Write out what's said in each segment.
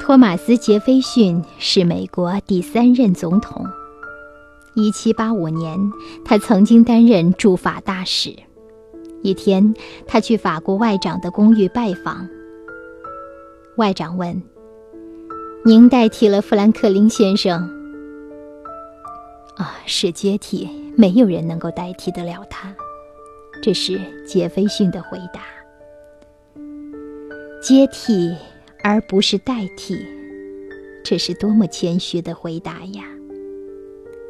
托马斯·杰斐逊是美国第三任总统。1785年，他曾经担任驻法大使。一天，他去法国外长的公寓拜访。外长问：“您代替了富兰克林先生？”“啊，是接替，没有人能够代替得了他。”这是杰斐逊的回答。接替而不是代替，这是多么谦虚的回答呀！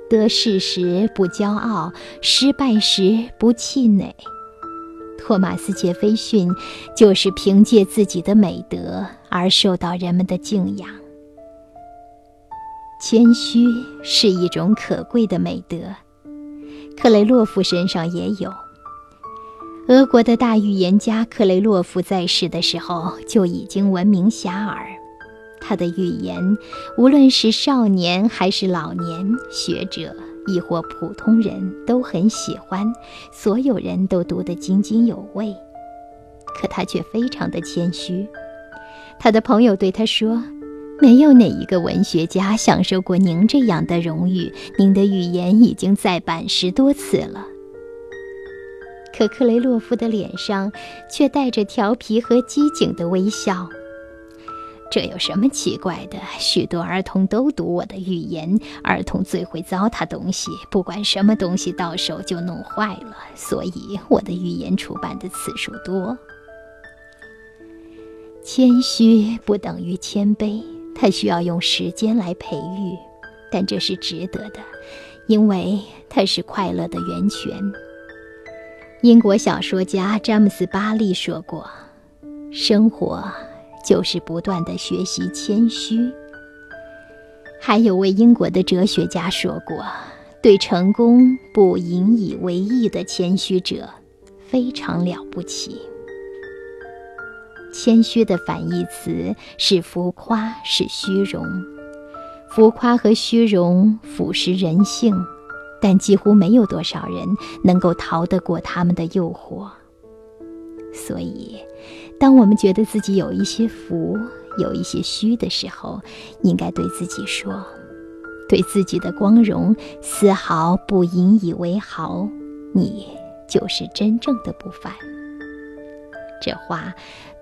得势时不骄傲，失败时不气馁。托马斯·杰斐逊就是凭借自己的美德而受到人们的敬仰。谦虚是一种可贵的美德，克雷洛夫身上也有。俄国的大预言家克雷洛夫在世的时候就已经闻名遐迩，他的预言，无论是少年还是老年、学者亦或普通人都很喜欢，所有人都读得津津有味。可他却非常的谦虚，他的朋友对他说：“没有哪一个文学家享受过您这样的荣誉，您的预言已经再版十多次了。”可克雷洛夫的脸上却带着调皮和机警的微笑。这有什么奇怪的？许多儿童都读我的预言。儿童最会糟蹋东西，不管什么东西到手就弄坏了。所以我的预言出版的次数多。谦虚不等于谦卑，它需要用时间来培育，但这是值得的，因为它是快乐的源泉。英国小说家詹姆斯·巴利说过：“生活就是不断的学习谦虚。”还有位英国的哲学家说过：“对成功不引以为意的谦虚者，非常了不起。”谦虚的反义词是浮夸，是虚荣。浮夸和虚荣腐蚀人性。但几乎没有多少人能够逃得过他们的诱惑。所以，当我们觉得自己有一些浮、有一些虚的时候，应该对自己说：“对自己的光荣丝毫不引以为豪，你就是真正的不凡。”这话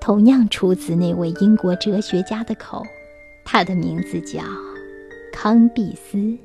同样出自那位英国哲学家的口，他的名字叫康毕斯。